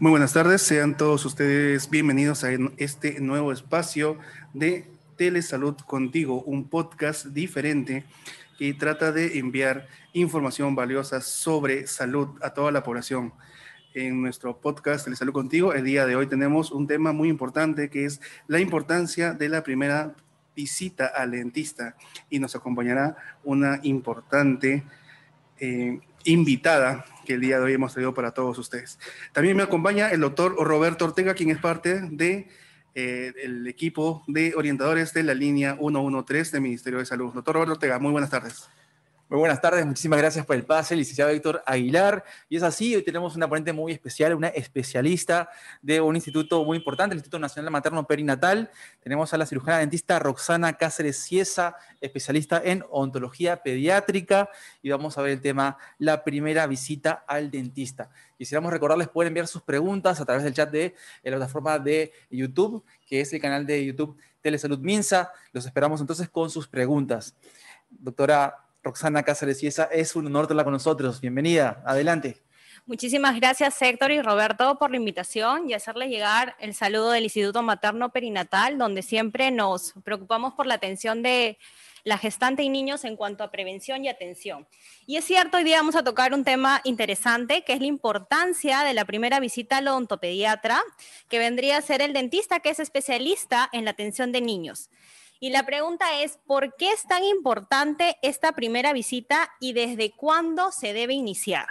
Muy buenas tardes, sean todos ustedes bienvenidos a este nuevo espacio de Telesalud Contigo, un podcast diferente que trata de enviar información valiosa sobre salud a toda la población. En nuestro podcast Telesalud Contigo, el día de hoy tenemos un tema muy importante que es la importancia de la primera visita al dentista y nos acompañará una importante eh, invitada que el día de hoy hemos traído para todos ustedes. También me acompaña el doctor Roberto Ortega, quien es parte de eh, el equipo de orientadores de la línea 113 del Ministerio de Salud. Doctor Roberto Ortega, muy buenas tardes. Muy buenas tardes, muchísimas gracias por el pase, licenciado Héctor Aguilar. Y es así, hoy tenemos una ponente muy especial, una especialista de un instituto muy importante, el Instituto Nacional Materno Perinatal. Tenemos a la cirujana dentista Roxana Cáceres Ciesa, especialista en ontología pediátrica. Y vamos a ver el tema, la primera visita al dentista. Quisiéramos recordarles, pueden enviar sus preguntas a través del chat de la plataforma de YouTube, que es el canal de YouTube Telesalud Minsa. Los esperamos entonces con sus preguntas. Doctora Roxana Cáceres y esa es un honor tenerla con nosotros. Bienvenida, adelante. Muchísimas gracias Héctor y Roberto por la invitación y hacerles llegar el saludo del Instituto Materno Perinatal, donde siempre nos preocupamos por la atención de la gestante y niños en cuanto a prevención y atención. Y es cierto, hoy día vamos a tocar un tema interesante, que es la importancia de la primera visita al odontopediatra, que vendría a ser el dentista que es especialista en la atención de niños. Y la pregunta es, ¿por qué es tan importante esta primera visita y desde cuándo se debe iniciar?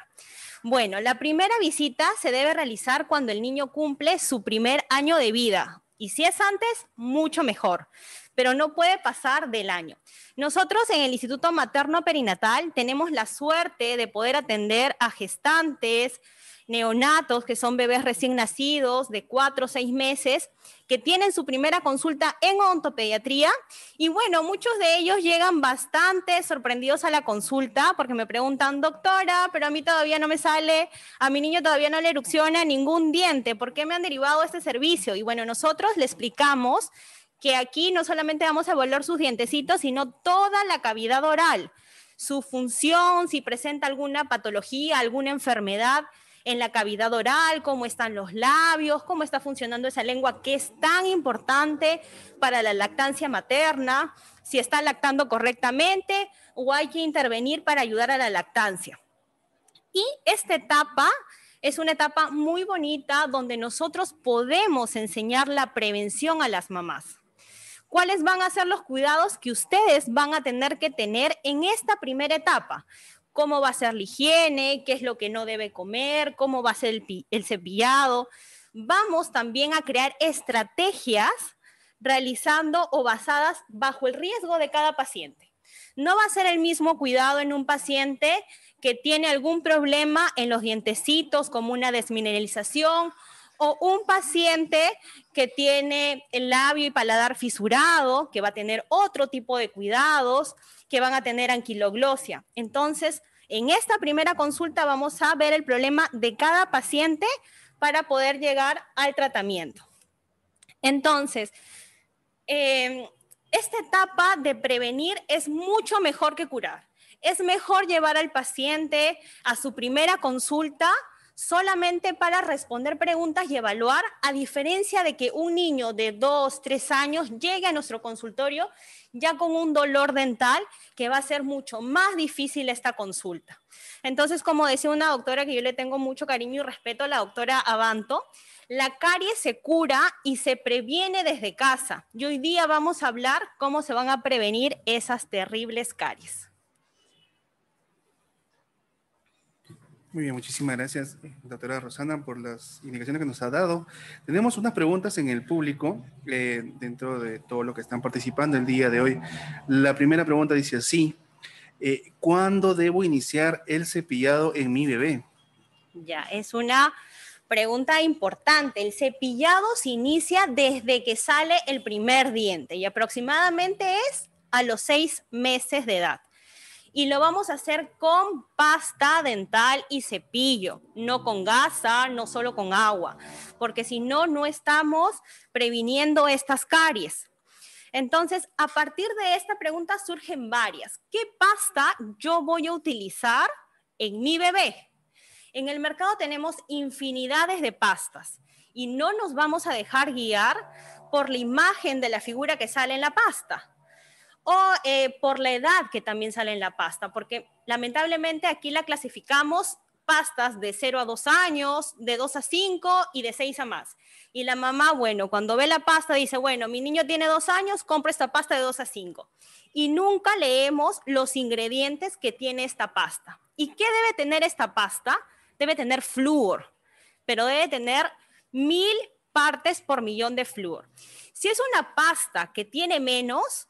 Bueno, la primera visita se debe realizar cuando el niño cumple su primer año de vida. Y si es antes, mucho mejor, pero no puede pasar del año. Nosotros en el Instituto Materno Perinatal tenemos la suerte de poder atender a gestantes, neonatos, que son bebés recién nacidos de cuatro o seis meses, que tienen su primera consulta en ontopediatría. Y bueno, muchos de ellos llegan bastante sorprendidos a la consulta porque me preguntan, doctora, pero a mí todavía no me sale, a mi niño todavía no le erupciona ningún diente, ¿por qué me han derivado este servicio? Y bueno, nosotros le explicamos que aquí no solamente vamos a evaluar sus dientecitos, sino toda la cavidad oral, su función, si presenta alguna patología, alguna enfermedad en la cavidad oral, cómo están los labios, cómo está funcionando esa lengua que es tan importante para la lactancia materna, si está lactando correctamente o hay que intervenir para ayudar a la lactancia. Y esta etapa es una etapa muy bonita donde nosotros podemos enseñar la prevención a las mamás. ¿Cuáles van a ser los cuidados que ustedes van a tener que tener en esta primera etapa? Cómo va a ser la higiene, qué es lo que no debe comer, cómo va a ser el, cepillado. Vamos también a crear estrategias realizando o basadas bajo el riesgo de cada paciente. No va a ser el mismo cuidado en un paciente que tiene algún problema en los dientecitos, como una desmineralización, o un paciente que tiene el labio y paladar fisurado, que va a tener otro tipo de cuidados, que van a tener anquiloglosia. Entonces, en esta primera consulta vamos a ver el problema de cada paciente para poder llegar al tratamiento. Entonces, em, esta etapa de prevenir es mucho mejor que curar. Es mejor llevar al paciente a su primera consulta solamente para responder preguntas y evaluar, a diferencia de que un niño de dos, tres años llegue a nuestro consultorio ya con un dolor dental que va a ser mucho más difícil esta consulta. Entonces, como decía una doctora que yo le tengo mucho cariño y respeto, la doctora Avanto, la caries se cura y se previene desde casa. Y hoy día vamos a hablar cómo se van a prevenir esas terribles caries. Muy bien, muchísimas gracias, doctora Rosana, por las indicaciones que nos ha dado. Tenemos unas preguntas en el público eh, dentro de todo lo que están participando el día de hoy. La primera pregunta dice así, eh, ¿cuándo debo iniciar el cepillado en mi bebé? Ya, es una pregunta importante. El cepillado se inicia desde que sale el primer diente y aproximadamente es a los seis meses de edad y lo vamos a hacer con pasta dental y cepillo, no con gasa, no solo con agua, porque si no, no estamos previniendo estas caries. Entonces, a partir de esta pregunta surgen varias. ¿Qué pasta yo voy a utilizar en mi bebé? En el mercado tenemos infinidades de pastas y no nos vamos a dejar guiar por la imagen de la figura que sale en la pasta o eh, por la edad que también sale en la pasta, porque lamentablemente aquí la clasificamos pastas de 0 a 2 años, de 2 a 5 y de 6 a más. Y la mamá, bueno, cuando ve la pasta dice, bueno, mi niño tiene 2 años, compro esta pasta de 2 a 5. Y nunca leemos los ingredientes que tiene esta pasta. ¿Y qué debe tener esta pasta? Debe tener flúor, pero debe tener mil partes por millón de flúor. Si es una pasta que tiene menos,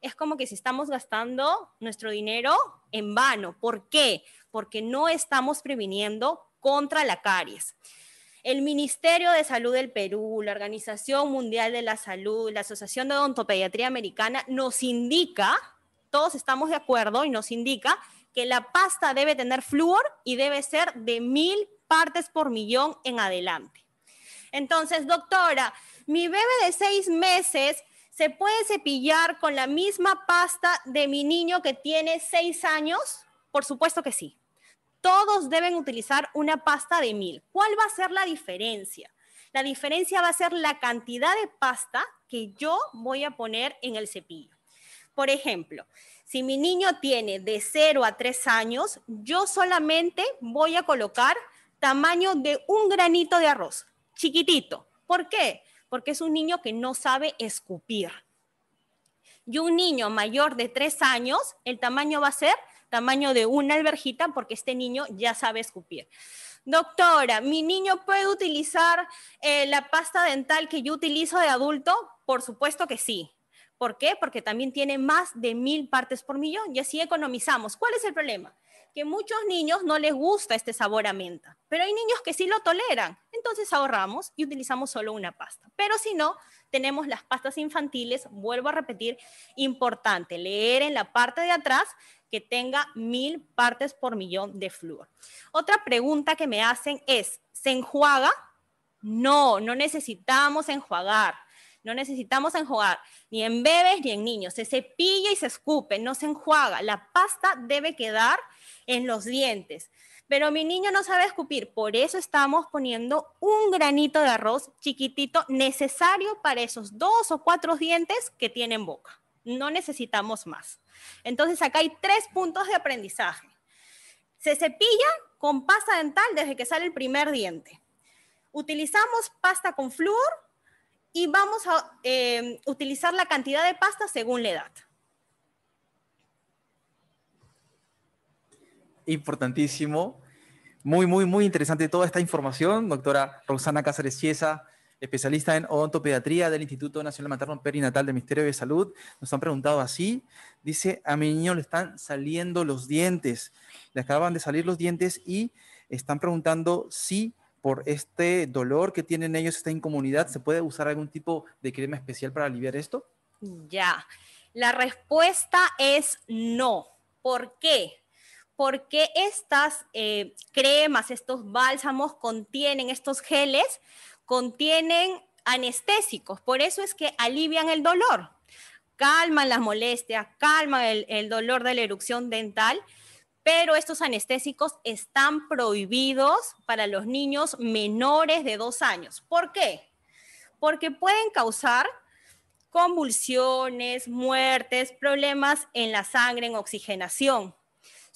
es como que si estamos gastando nuestro dinero en vano. ¿Por qué? Porque no estamos previniendo contra la caries. El Ministerio de Salud del Perú, la Organización Mundial de la Salud, la Asociación de Odontopediatría Americana nos indica, todos estamos de acuerdo y nos indica que la pasta debe tener flúor y debe ser de mil partes por millón en adelante. Entonces, doctora, mi bebé de seis meses ¿Se puede cepillar con la misma pasta de mi niño que tiene seis años? Por supuesto que sí. Todos deben utilizar una pasta de mil. ¿Cuál va a ser la diferencia? La diferencia va a ser la cantidad de pasta que yo voy a poner en el cepillo. Por ejemplo, si mi niño tiene de 0 a 3 años, yo solamente voy a colocar tamaño de un granito de arroz, chiquitito. ¿Por qué? Porque es un niño que no sabe escupir. Y un niño mayor de tres años, el tamaño va a ser tamaño de una alberjita porque este niño ya sabe escupir. Doctora, ¿mi niño puede utilizar eh, la pasta dental que yo utilizo de adulto? Por supuesto que sí. ¿Por qué? Porque también tiene más de mil partes por millón y así economizamos. ¿Cuál es el problema? Que muchos niños no les gusta este sabor a menta, pero hay niños que sí lo toleran. Entonces ahorramos y utilizamos solo una pasta. Pero si no, tenemos las pastas infantiles, vuelvo a repetir, importante, leer en la parte de atrás que tenga mil partes por millón de flúor. Otra pregunta que me hacen es, ¿se enjuaga? No, no necesitamos enjuagar. No necesitamos enjuagar ni en bebés ni en niños. Se cepilla y se escupe, no se enjuaga. La pasta debe quedar en los dientes. Pero mi niño no sabe escupir, por eso estamos poniendo un granito de arroz chiquitito necesario para esos dos o cuatro dientes que tienen boca. No necesitamos más. Entonces acá hay tres puntos de aprendizaje. Se cepilla con pasta dental desde que sale el primer diente. Utilizamos pasta con flúor y vamos a eh, utilizar la cantidad de pasta según la edad. Importantísimo. Muy, muy, muy interesante toda esta información. Doctora Roxana Cáceres Chiesa, especialista en odontopediatría del Instituto Nacional Materno Perinatal del Ministerio de Salud. Nos han preguntado así. Dice, a mi niño le están saliendo los dientes. Le acaban de salir los dientes y están preguntando si por este dolor que tienen ellos, esta incomunidad, ¿se puede usar algún tipo de crema especial para aliviar esto? Ya, la respuesta es no. ¿Por qué? Porque estas eh, cremas, estos bálsamos contienen, estos geles, contienen anestésicos. Por eso es que alivian el dolor, calman las molestias, calman el, el dolor de la erupción dental, pero estos anestésicos están prohibidos para los niños menores de dos años. ¿Por qué? Porque pueden causar convulsiones, muertes, problemas en la sangre, en oxigenación.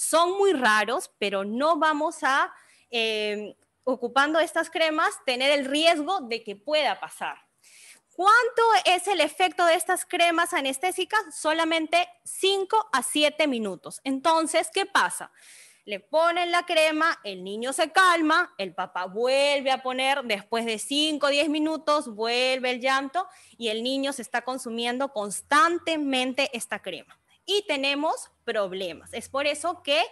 Son muy raros, pero no vamos a, eh, ocupando estas cremas, tener el riesgo de que pueda pasar. ¿Cuánto es el efecto de estas cremas anestésicas? Solamente 5 a 7 minutos. Entonces, ¿qué pasa? Le ponen la crema, el niño se calma, el papá vuelve a poner, después de 5 o 10 minutos, vuelve el llanto y el niño se está consumiendo constantemente esta crema y tenemos problemas. Es por eso que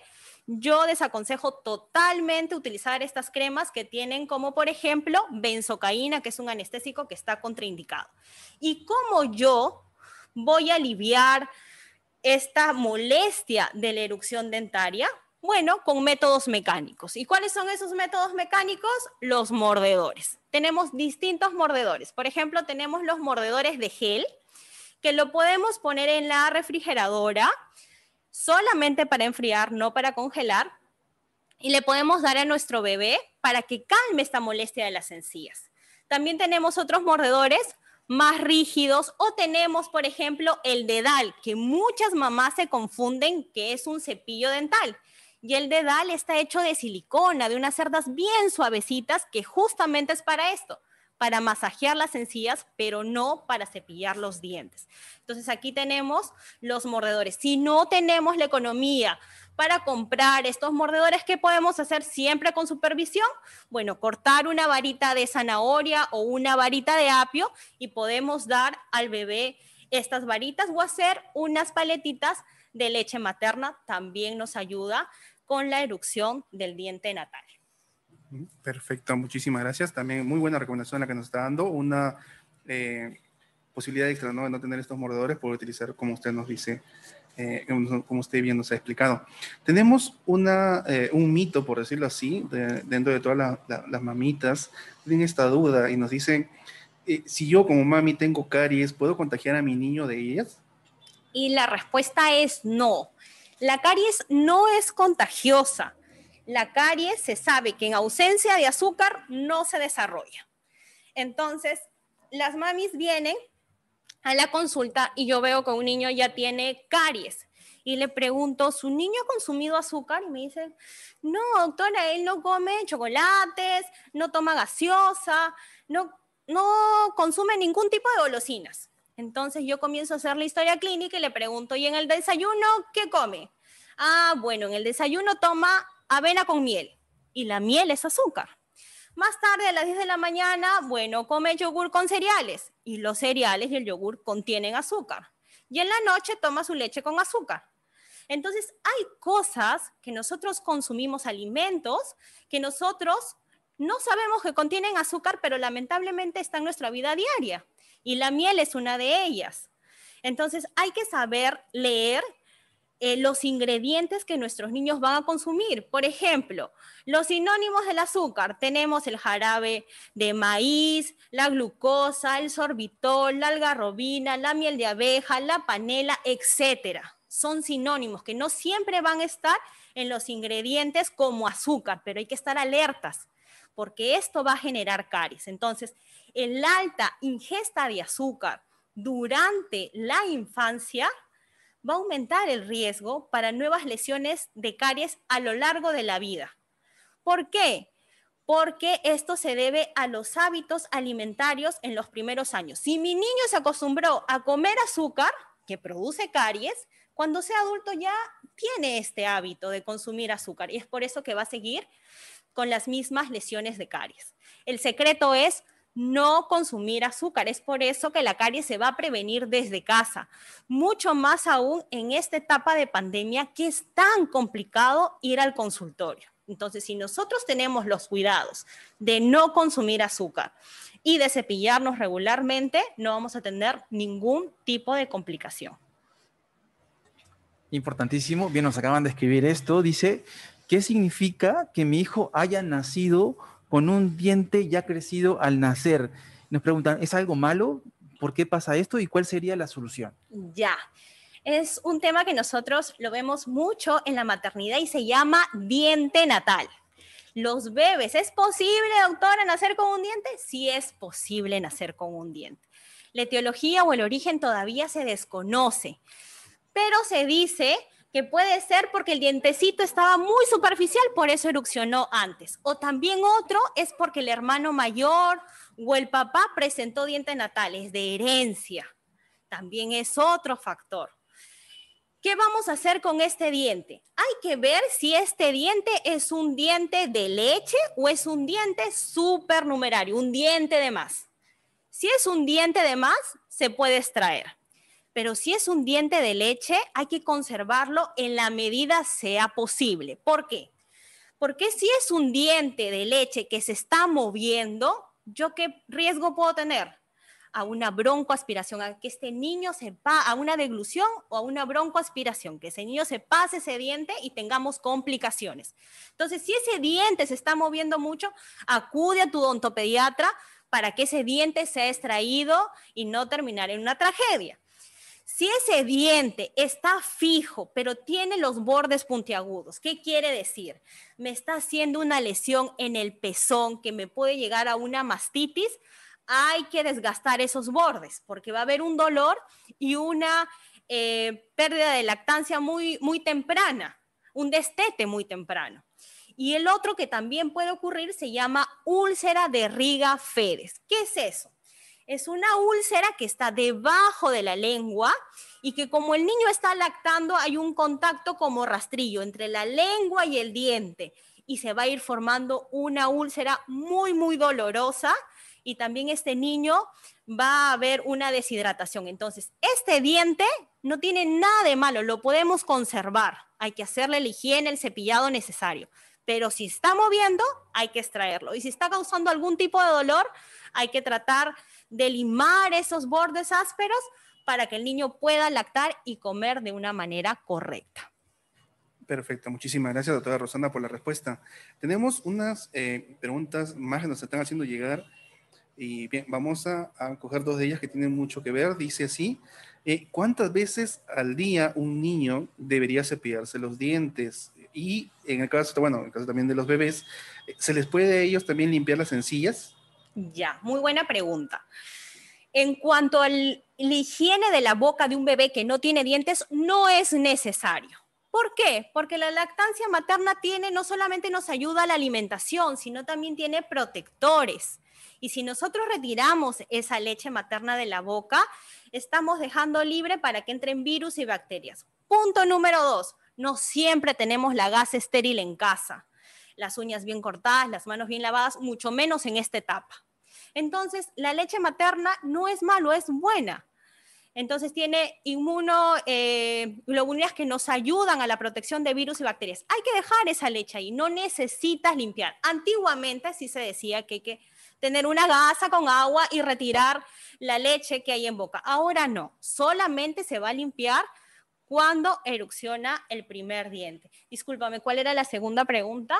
yo desaconsejo totalmente utilizar estas cremas que tienen como, por ejemplo, benzocaína, que es un anestésico que está contraindicado. ¿Y cómo yo voy a aliviar esta molestia de la erupción dentaria? Bueno, con métodos mecánicos. ¿Y cuáles son esos métodos mecánicos? Los mordedores. Tenemos distintos mordedores. Por ejemplo, tenemos los mordedores de gel, que lo podemos poner en la refrigeradora solamente para enfriar, no para congelar. y le podemos dar a nuestro bebé para que calme esta molestia de las encías. También tenemos otros mordedores más rígidos o tenemos, por ejemplo, el dedal, que muchas mamás se confunden que es un cepillo dental. Y el dedal está hecho de silicona, de unas cerdas bien suavecitas, que justamente es para esto, para masajear las encías, pero no para cepillar los dientes. Entonces aquí tenemos los mordedores. Si no tenemos la economía para comprar estos mordedores, ¿qué podemos hacer siempre con supervisión? Bueno, cortar una varita de zanahoria o una varita de apio y podemos dar al bebé estas varitas o hacer unas paletitas de leche materna. También nos ayuda con la erupción del diente natal. Perfecto, muchísimas gracias. También muy buena recomendación la que nos está dando. Una eh, posibilidad extra ¿no? de no tener estos mordedores, por utilizar, como usted nos dice, eh, como usted bien nos ha explicado. Tenemos una, eh, un mito, por decirlo así, dentro de todas las mamitas, tienen esta duda y nos dicen, si yo como mami tengo caries, ¿puedo contagiar a mi niño de ellas? Y la respuesta es no. La caries no es contagiosa. La caries se sabe que en ausencia de azúcar no se desarrolla. Entonces, las mamis vienen a la consulta y yo veo que un niño ya tiene caries. Y le pregunto, ¿su niño ha consumido azúcar? Y me dice, no, doctora, él no come chocolates, no toma gaseosa, no, no consume ningún tipo de golosinas. Entonces yo comienzo a hacer la historia clínica y le pregunto, ¿y en el desayuno qué come? Ah, bueno, en el desayuno toma avena con miel y la miel es azúcar. Más tarde, a las 10 de la mañana, bueno, come yogur con cereales y los cereales y el yogur contienen azúcar. Y en la noche toma su leche con azúcar. Entonces, hay cosas que nosotros consumimos, alimentos, que nosotros no sabemos que contienen azúcar, pero lamentablemente está en nuestra vida diaria. Y la miel es una de ellas. Entonces, hay que saber leer eh, los ingredientes que nuestros niños van a consumir. Por ejemplo, los sinónimos del azúcar. Tenemos el jarabe de maíz, la glucosa, el sorbitol, la algarrobina, la miel de abeja, la panela, etcétera. Son sinónimos que no siempre van a estar en los ingredientes como azúcar, pero hay que estar alertas porque esto va a generar caries. Entonces, el alta ingesta de azúcar durante la infancia va a aumentar el riesgo para nuevas lesiones de caries a lo largo de la vida. ¿Por qué? Porque esto se debe a los hábitos alimentarios en los primeros años. Si mi niño se acostumbró a comer azúcar, que produce caries, cuando sea adulto ya tiene este hábito de consumir azúcar y es por eso que va a seguir con las mismas lesiones de caries. El secreto es no consumir azúcar. Es por eso que la caries se va a prevenir desde casa. Mucho más aún en esta etapa de pandemia que es tan complicado ir al consultorio. Entonces, si nosotros tenemos los cuidados de no consumir azúcar y de cepillarnos regularmente, no vamos a tener ningún tipo de complicación. Importantísimo. Bien, nos acaban de escribir esto. Dice, ¿qué significa que mi hijo haya nacido con un diente ya crecido al nacer. Nos preguntan, ¿es algo malo? ¿Por qué pasa esto? ¿Y cuál sería la solución? Ya. Es un tema que nosotros lo vemos mucho en la maternidad y se llama diente natal. Los bebés, ¿es posible, doctora, nacer con un diente? Sí es posible nacer con un diente. La etiología o el origen todavía se desconoce, pero se dice que puede ser porque el dientecito estaba muy superficial, por eso erupcionó antes. O también otro es porque el hermano mayor o el papá presentó dientes natales de herencia. También es otro factor. ¿Qué vamos a hacer con este diente? Hay que ver si este diente es un diente de leche o es un diente supernumerario, un diente de más. Si es un diente de más, se puede extraer pero si es un diente de leche, hay que conservarlo en la medida sea posible. ¿Por qué? Porque si es un diente de leche que se está moviendo, ¿yo qué riesgo puedo tener? A una broncoaspiración, a que este niño se a una deglución o a una broncoaspiración, que ese niño se pase ese diente y tengamos complicaciones. Entonces, si ese diente se está moviendo mucho, acude a tu odontopediatra para que ese diente sea extraído y no terminar en una tragedia. Si ese diente está fijo, pero tiene los bordes puntiagudos, ¿qué quiere decir? Me está haciendo una lesión en el pezón que me puede llegar a una mastitis. Hay que desgastar esos bordes porque va a haber un dolor y una eh, pérdida de lactancia muy, muy temprana, un destete muy temprano. Y el otro que también puede ocurrir se llama úlcera de Riga Fedes. ¿Qué es eso? Es una úlcera que está debajo de la lengua y que como el niño está lactando hay un contacto como rastrillo entre la lengua y el diente y se va a ir formando una úlcera muy, muy dolorosa y también este niño va a haber una deshidratación. Entonces, este diente no tiene nada de malo, lo podemos conservar. Hay que hacerle la higiene, el cepillado necesario. Pero si está moviendo, hay que extraerlo. Y si está causando algún tipo de dolor, hay que tratar de limar esos bordes ásperos para que el niño pueda lactar y comer de una manera correcta. Perfecto, muchísimas gracias, doctora Rosana, por la respuesta. Tenemos unas eh, preguntas más que nos están haciendo llegar y bien, vamos a, coger dos de ellas que tienen mucho que ver. Dice así, eh, ¿cuántas veces al día un niño debería cepillarse los dientes? Y en el caso, bueno, en el caso también de los bebés, ¿se les puede a ellos también limpiar las encías? Ya, muy buena pregunta. En cuanto a la higiene de la boca de un bebé que no tiene dientes, no es necesario. ¿Por qué? Porque la lactancia materna tiene, no solamente nos ayuda a la alimentación, sino también tiene protectores. Y si nosotros retiramos esa leche materna de la boca, estamos dejando libre para que entren virus y bacterias. Punto número dos, no siempre tenemos la gas estéril en casa las uñas bien cortadas, las manos bien lavadas, mucho menos en esta etapa. Entonces, la leche materna no es malo, es buena. Entonces tiene inmunoglobulinas eh, que nos ayudan a la protección de virus y bacterias. Hay que dejar esa leche ahí, no necesitas limpiar. Antiguamente sí se decía que hay que tener una gasa con agua y retirar la leche que hay en boca. Ahora no, solamente se va a limpiar cuando erupciona el primer diente. Discúlpame, ¿cuál era la segunda pregunta?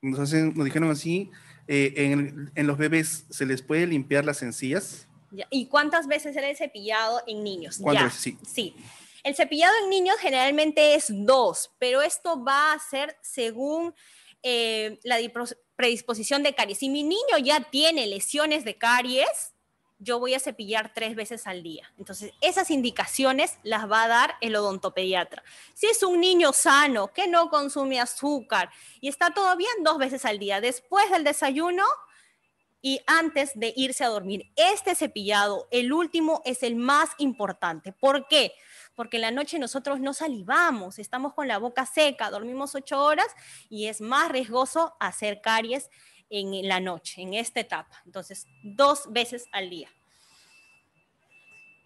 nos, dijeron así, eh, en, los bebés se les puede limpiar las encías. ¿Y cuántas veces era el cepillado en niños? Ya. Sí. sí. El cepillado en niños generalmente es dos, pero esto va a ser según eh, la predisposición de caries. Si mi niño ya tiene lesiones de caries, yo voy a cepillar tres veces al día. Entonces, esas indicaciones las va a dar el odontopediatra. Si es un niño sano, que no consume azúcar y está todo bien, dos veces al día, después del desayuno y antes de irse a dormir. Este cepillado, el último, es el más importante. ¿Por qué? Porque en la noche nosotros no salivamos, estamos con la boca seca, dormimos ocho horas y es más riesgoso hacer caries en la noche, en esta etapa. Entonces, dos veces al día.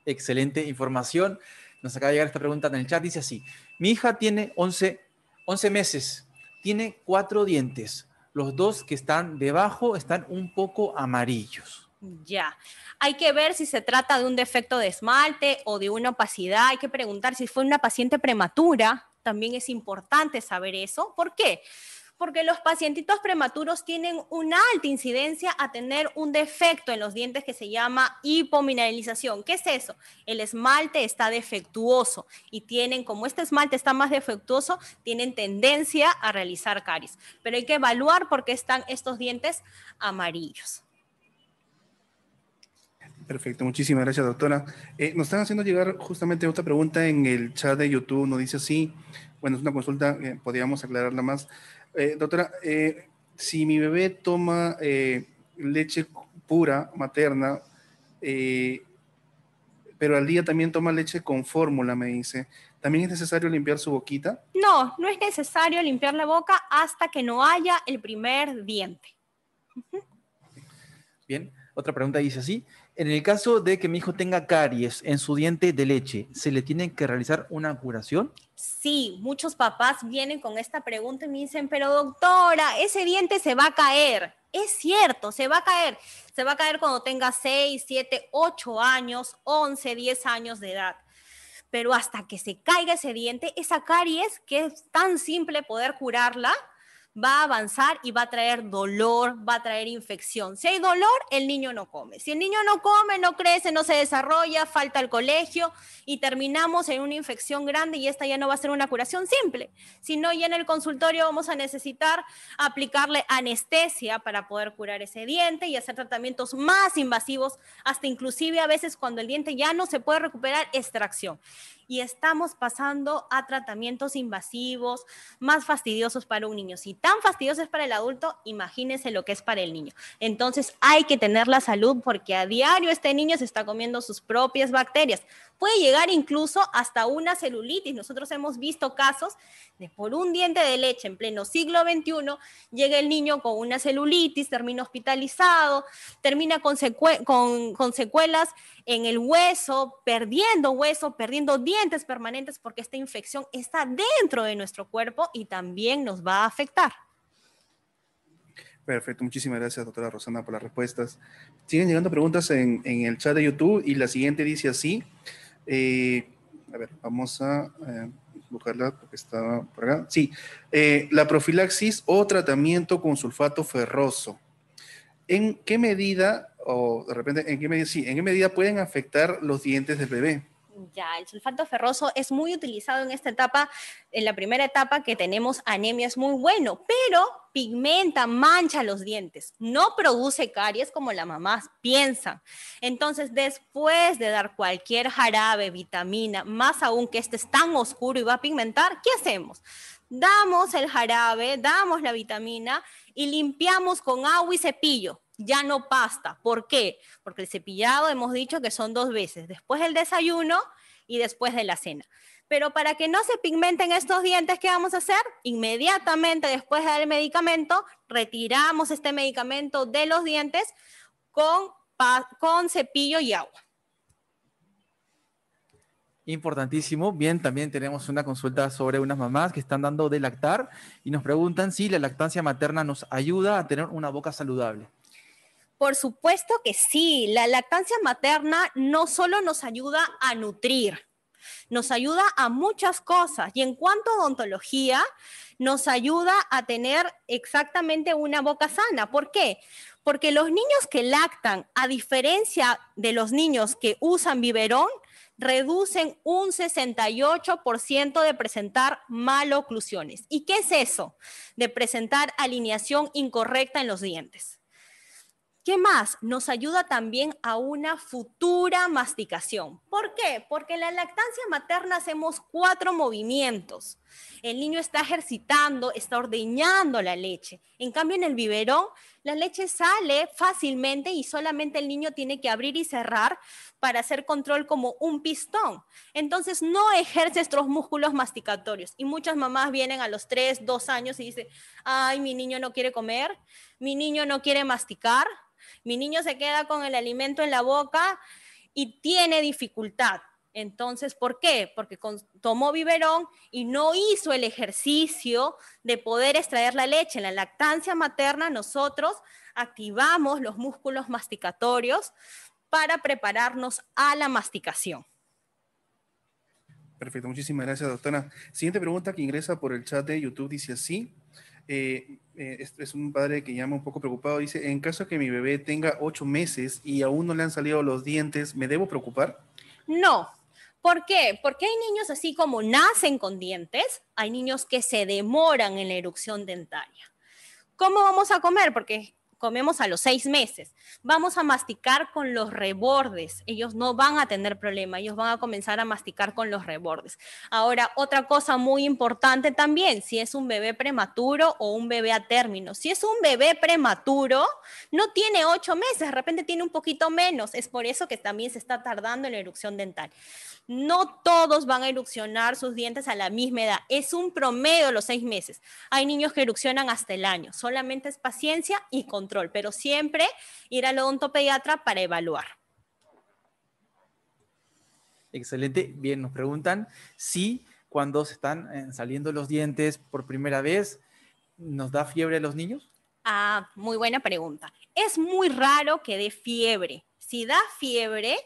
Excelente información. Nos acaba de llegar esta pregunta en el chat. Dice así, mi hija tiene 11, 11 meses, tiene cuatro dientes. Los dos que están debajo están un poco amarillos. Ya. Hay que ver si se trata de un defecto de esmalte o de una opacidad. Hay que preguntar si fue una paciente prematura. También es importante saber eso. ¿Por qué? Porque los pacientitos prematuros tienen una alta incidencia a tener un defecto en los dientes que se llama hipomineralización. ¿Qué es eso? El esmalte está defectuoso y tienen, como este esmalte está más defectuoso, tienen tendencia a realizar caries. Pero hay que evaluar por qué están estos dientes amarillos. Perfecto, muchísimas gracias, doctora. Eh, nos están haciendo llegar justamente otra pregunta en el chat de YouTube. Nos dice así, bueno, es una consulta, eh, podríamos aclararla más. Eh, doctora, eh, si mi bebé toma eh, leche pura materna, pero al día también toma leche con fórmula, me dice, ¿también es necesario limpiar su boquita? No, no es necesario limpiar la boca hasta que no haya el primer diente. Bien, otra pregunta dice así, en el caso de que mi hijo tenga caries en su diente de leche, ¿se le tiene que realizar una curación? Sí, muchos papás vienen con esta pregunta y me dicen, pero doctora, ese diente se va a caer. Es cierto, se va a caer. Se va a caer cuando tenga 6, 7, 8 años, 11, 10 años de edad. Pero hasta que se caiga ese diente, esa caries, que es tan simple poder curarla, va a avanzar y va a traer dolor, va a traer infección. Si hay dolor, el niño no come. Si el niño no come, no crece, no se desarrolla, falta el colegio y terminamos en una infección grande y esta ya no va a ser una curación simple, sino ya en el consultorio vamos a necesitar aplicarle anestesia para poder curar ese diente y hacer tratamientos más invasivos, hasta inclusive a veces cuando el diente ya no se puede recuperar, extracción y estamos pasando a tratamientos invasivos más fastidiosos para un niño. Si tan fastidioso es para el adulto, imagínense lo que es para el niño. Entonces hay que tener la salud porque a diario este niño se está comiendo sus propias bacterias. Puede llegar incluso hasta una celulitis. Nosotros hemos visto casos de por un diente de leche en pleno siglo XXI, llega el niño con una celulitis, termina hospitalizado, termina con, con secuelas en el hueso, perdiendo hueso, perdiendo dientes permanentes porque esta infección está dentro de nuestro cuerpo y también nos va a afectar. Perfecto, muchísimas gracias, doctora Rosana, por las respuestas. Siguen llegando preguntas en, el chat de YouTube y la siguiente dice así. Eh, a ver, vamos a eh, buscarla porque estaba por acá. Sí, eh, la profilaxis o tratamiento con sulfato ferroso. ¿En qué medida o de repente, ¿en qué medida, pueden afectar los dientes del bebé? Ya, el sulfato ferroso es muy utilizado en esta etapa, en la primera etapa que tenemos anemia es muy bueno, pero pigmenta, mancha los dientes, no produce caries como la mamá piensa. Entonces, después de dar cualquier jarabe, vitamina, más aún que este es tan oscuro y va a pigmentar, ¿qué hacemos? Damos el jarabe, damos la vitamina y limpiamos con agua y cepillo ya no pasta. ¿Por qué? Porque el cepillado hemos dicho que son dos veces, después del desayuno y después de la cena. Pero para que no se pigmenten estos dientes, ¿qué vamos a hacer? Inmediatamente después del medicamento, retiramos este medicamento de los dientes con, con cepillo y agua. Importantísimo. Bien, también tenemos una consulta sobre unas mamás que están dando de lactar y nos preguntan si la lactancia materna nos ayuda a tener una boca saludable. Por supuesto que sí, la lactancia materna no solo nos ayuda a nutrir, nos ayuda a muchas cosas y en cuanto a odontología, nos ayuda a tener exactamente una boca sana. ¿Por qué? Porque los niños que lactan, a diferencia de los niños que usan biberón, reducen un 68% de presentar maloclusiones. ¿Y qué es eso? De presentar alineación incorrecta en los dientes. ¿Qué más? Nos ayuda también a una futura masticación. ¿Por qué? Porque en la lactancia materna hacemos cuatro movimientos. El niño está ejercitando, está ordeñando la leche. En cambio, en el biberón, la leche sale fácilmente y solamente el niño tiene que abrir y cerrar para hacer control como un pistón. Entonces, no ejerce estos músculos masticatorios. Y muchas mamás vienen a los 3, 2 años y dicen, ay, mi niño no quiere comer, mi niño no quiere masticar mi niño se queda con el alimento en la boca y tiene dificultad. Entonces, ¿por qué? Porque tomó biberón y no hizo el ejercicio de poder extraer la leche. En la lactancia materna nosotros activamos los músculos masticatorios para prepararnos a la masticación. Perfecto, muchísimas gracias, doctora. Siguiente pregunta que ingresa por el chat de YouTube dice así. Eh, eh, es, un padre que llama un poco preocupado, dice, en caso que mi bebé tenga ocho meses y aún no le han salido los dientes, ¿me debo preocupar? No. ¿Por qué? Porque hay niños así como nacen con dientes, hay niños que se demoran en la erupción dentaria. ¿Cómo vamos a comer? Porque comemos a los seis meses. Vamos a masticar con los rebordes. Ellos no van a tener problema, ellos van a comenzar a masticar con los rebordes. Ahora, otra cosa muy importante también, si es un bebé prematuro o un bebé a término. Si es un bebé prematuro, no tiene ocho meses, de repente tiene un poquito menos. Es por eso que también se está tardando en la erupción dental. No todos van a erupcionar sus dientes a la misma edad. Es un promedio los seis meses. Hay niños que erupcionan hasta el año. Solamente es paciencia y control, pero siempre ir al odontopediatra para evaluar. Excelente. Bien, nos preguntan si cuando se están eh, saliendo los dientes por primera vez, ¿nos da fiebre a los niños? Ah, muy buena pregunta. Es muy raro que dé fiebre. Si da fiebre,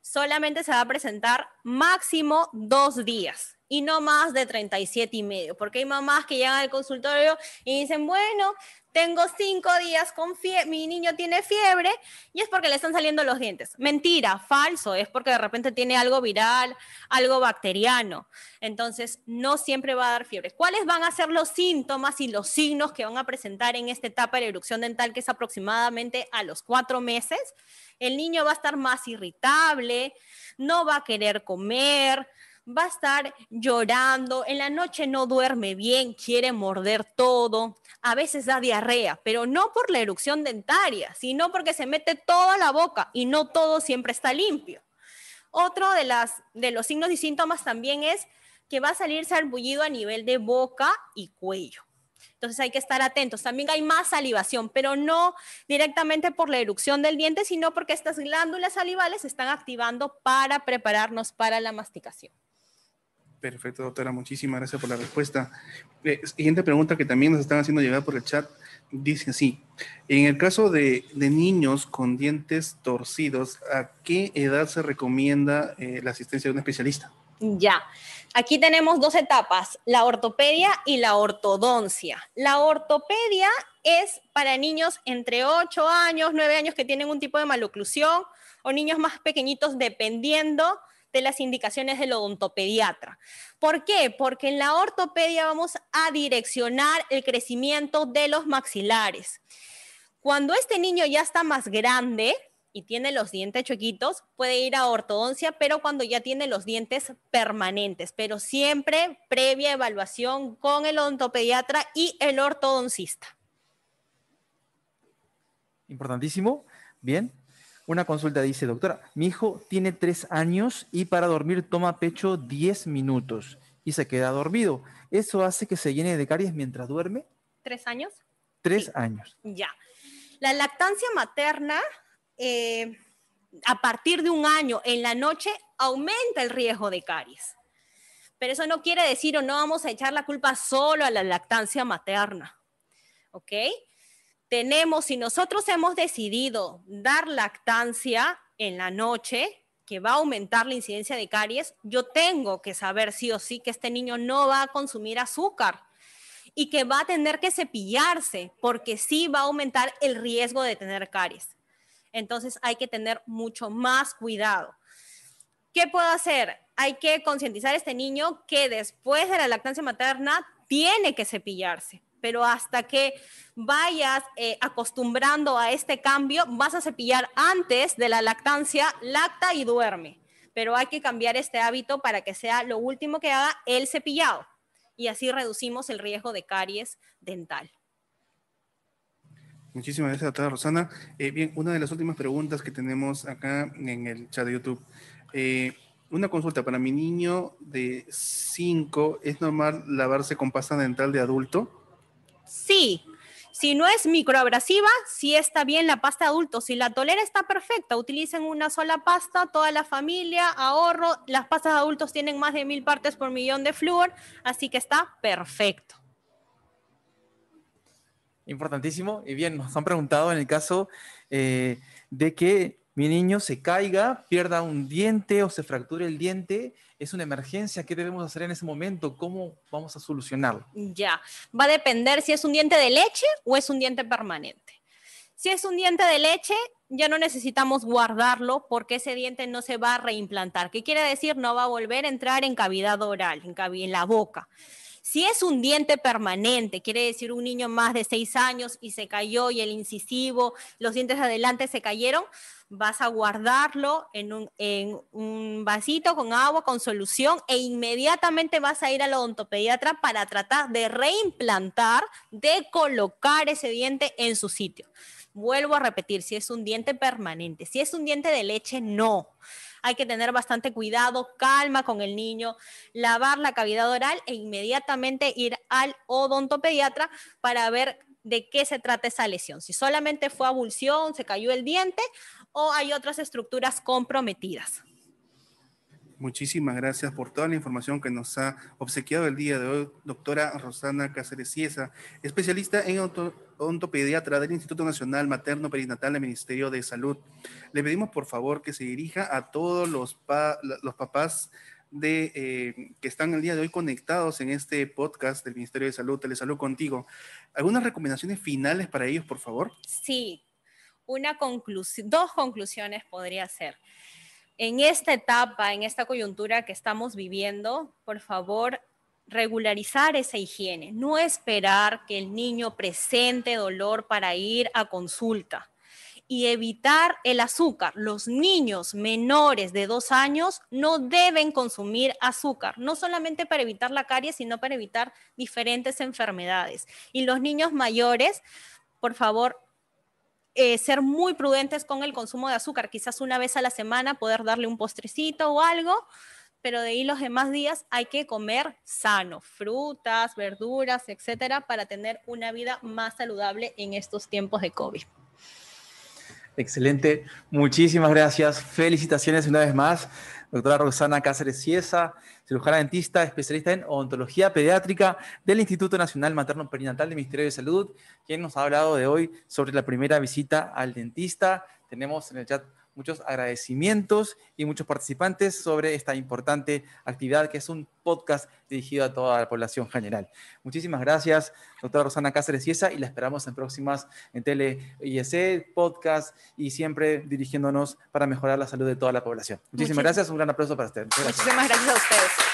solamente se va a presentar máximo dos días y no más de 37 y medio, porque hay mamás que llegan al consultorio y dicen, bueno, tengo cinco días con fiebre, mi niño tiene fiebre y es porque le están saliendo los dientes. Mentira, falso, es porque de repente tiene algo viral, algo bacteriano. Entonces, no siempre va a dar fiebre. ¿Cuáles van a ser los síntomas y los signos que van a presentar en esta etapa de la erupción dental, que es aproximadamente a los cuatro meses? El niño va a estar más irritable, no va a querer comer, va a estar llorando, en la noche no duerme bien, quiere morder todo, a veces da diarrea, pero no por la erupción dentaria, sino porque se mete toda la boca y no todo siempre está limpio. Otro de, las, los signos y síntomas también es que va a salir sarpullido a nivel de boca y cuello. Entonces hay que estar atentos. También hay más salivación, pero no directamente por la erupción del diente, sino porque estas glándulas salivales se están activando para prepararnos para la masticación. Perfecto, doctora. Muchísimas gracias por la respuesta. Eh, siguiente pregunta que también nos están haciendo llegar por el chat. Dice así, en el caso de, niños con dientes torcidos, ¿a qué edad se recomienda eh, la asistencia de un especialista? Ya, aquí tenemos dos etapas, la ortopedia y la ortodoncia. La ortopedia es para niños entre 8 años, 9 años que tienen un tipo de maloclusión o niños más pequeñitos dependiendo las indicaciones del odontopediatra. ¿Por qué? Porque en la ortopedia vamos a direccionar el crecimiento de los maxilares. Cuando este niño ya está más grande y tiene los dientes chuequitos, puede ir a ortodoncia, pero cuando ya tiene los dientes permanentes, pero siempre previa evaluación con el odontopediatra y el ortodoncista. Importantísimo. Bien, una consulta dice, doctora, mi hijo tiene tres años y para dormir toma pecho 10 minutos y se queda dormido. ¿Eso hace que se llene de caries mientras duerme? ¿Tres años? Tres años. Ya. La lactancia materna, eh, a partir de un año en la noche, aumenta el riesgo de caries. Pero eso no quiere decir o no vamos a echar la culpa solo a la lactancia materna. ¿Ok? Tenemos, si nosotros hemos decidido dar lactancia en la noche, que va a aumentar la incidencia de caries, yo tengo que saber sí o sí que este niño no va a consumir azúcar y que va a tener que cepillarse, porque sí va a aumentar el riesgo de tener caries. Entonces hay que tener mucho más cuidado. ¿Qué puedo hacer? Hay que concientizar a este niño que después de la lactancia materna tiene que cepillarse pero hasta que vayas eh, acostumbrando a este cambio, vas a cepillar antes de la lactancia, lacta y duerme. Pero hay que cambiar este hábito para que sea lo último que haga el cepillado. Y así reducimos el riesgo de caries dental. Muchísimas gracias, doctora Rosana. Eh, bien, una de las últimas preguntas que tenemos acá en el chat de YouTube. Eh, una consulta para mi niño de 5, ¿es normal lavarse con pasta dental de adulto? Sí. Si no es microabrasiva, sí está bien la pasta de adulto. Si la tolera, está perfecta. Utilicen una sola pasta, toda la familia, ahorro. Las pastas de adultos tienen más de mil partes por millón de flúor, así que está perfecto. Importantísimo. Y bien, nos han preguntado en el caso eh, de que mi niño se caiga, pierda un diente o se fracture el diente, es una emergencia, ¿qué debemos hacer en ese momento? ¿Cómo vamos a solucionarlo? Ya, va a depender si es un diente de leche o es un diente permanente. Si es un diente de leche, ya no necesitamos guardarlo porque ese diente no se va a reimplantar. ¿Qué quiere decir? No va a volver a entrar en cavidad oral, en, en la boca. Si es un diente permanente, quiere decir un niño más de seis años y se cayó y el incisivo, los dientes de adelante se cayeron, vas a guardarlo en un, vasito con agua, con solución, e inmediatamente vas a ir al odontopediatra para tratar de reimplantar, de colocar ese diente en su sitio. Vuelvo a repetir, si es un diente permanente, si es un diente de leche, no. Hay que tener bastante cuidado, calma con el niño, lavar la cavidad oral e inmediatamente ir al odontopediatra para ver de qué se trata esa lesión. Si solamente fue abulsión, se cayó el diente o hay otras estructuras comprometidas. Muchísimas gracias por toda la información que nos ha obsequiado el día de hoy, doctora Rosana Cáceres Ciesa, especialista en ontopediatra del Instituto Nacional Materno Perinatal del Ministerio de Salud. Le pedimos por favor que se dirija a todos los, los papás de, eh, que están el día de hoy conectados en este podcast del Ministerio de Salud, Telesalud Contigo. ¿Algunas recomendaciones finales para ellos, por favor? Sí, una conclusión, dos conclusiones podría ser. En esta etapa, en esta coyuntura que estamos viviendo, por favor, regularizar esa higiene, no esperar que el niño presente dolor para ir a consulta y evitar el azúcar. Los niños menores de dos años no deben consumir azúcar, no solamente para evitar la caries, sino para evitar diferentes enfermedades. Y los niños mayores, por favor, eh, ser muy prudentes con el consumo de azúcar, quizás una vez a la semana poder darle un postrecito o algo, pero de ahí los demás días hay que comer sano, frutas, verduras, etcétera, para tener una vida más saludable en estos tiempos de COVID. Excelente, muchísimas gracias. Felicitaciones una vez más, doctora Rosana Cáceres Ciesa, cirujana dentista, especialista en odontología pediátrica del Instituto Nacional Materno Perinatal del Ministerio de Salud, quien nos ha hablado de hoy sobre la primera visita al dentista. Tenemos en el chat muchos agradecimientos y muchos participantes sobre esta importante actividad que es un podcast dirigido a toda la población general. Muchísimas gracias, doctora Rosana Cáceres Ciesa, y la esperamos en próximas en Tele IEC, podcast y siempre dirigiéndonos para mejorar la salud de toda la población. Muchísimas, gracias, un gran aplauso para usted. Muchísimas gracias a ustedes.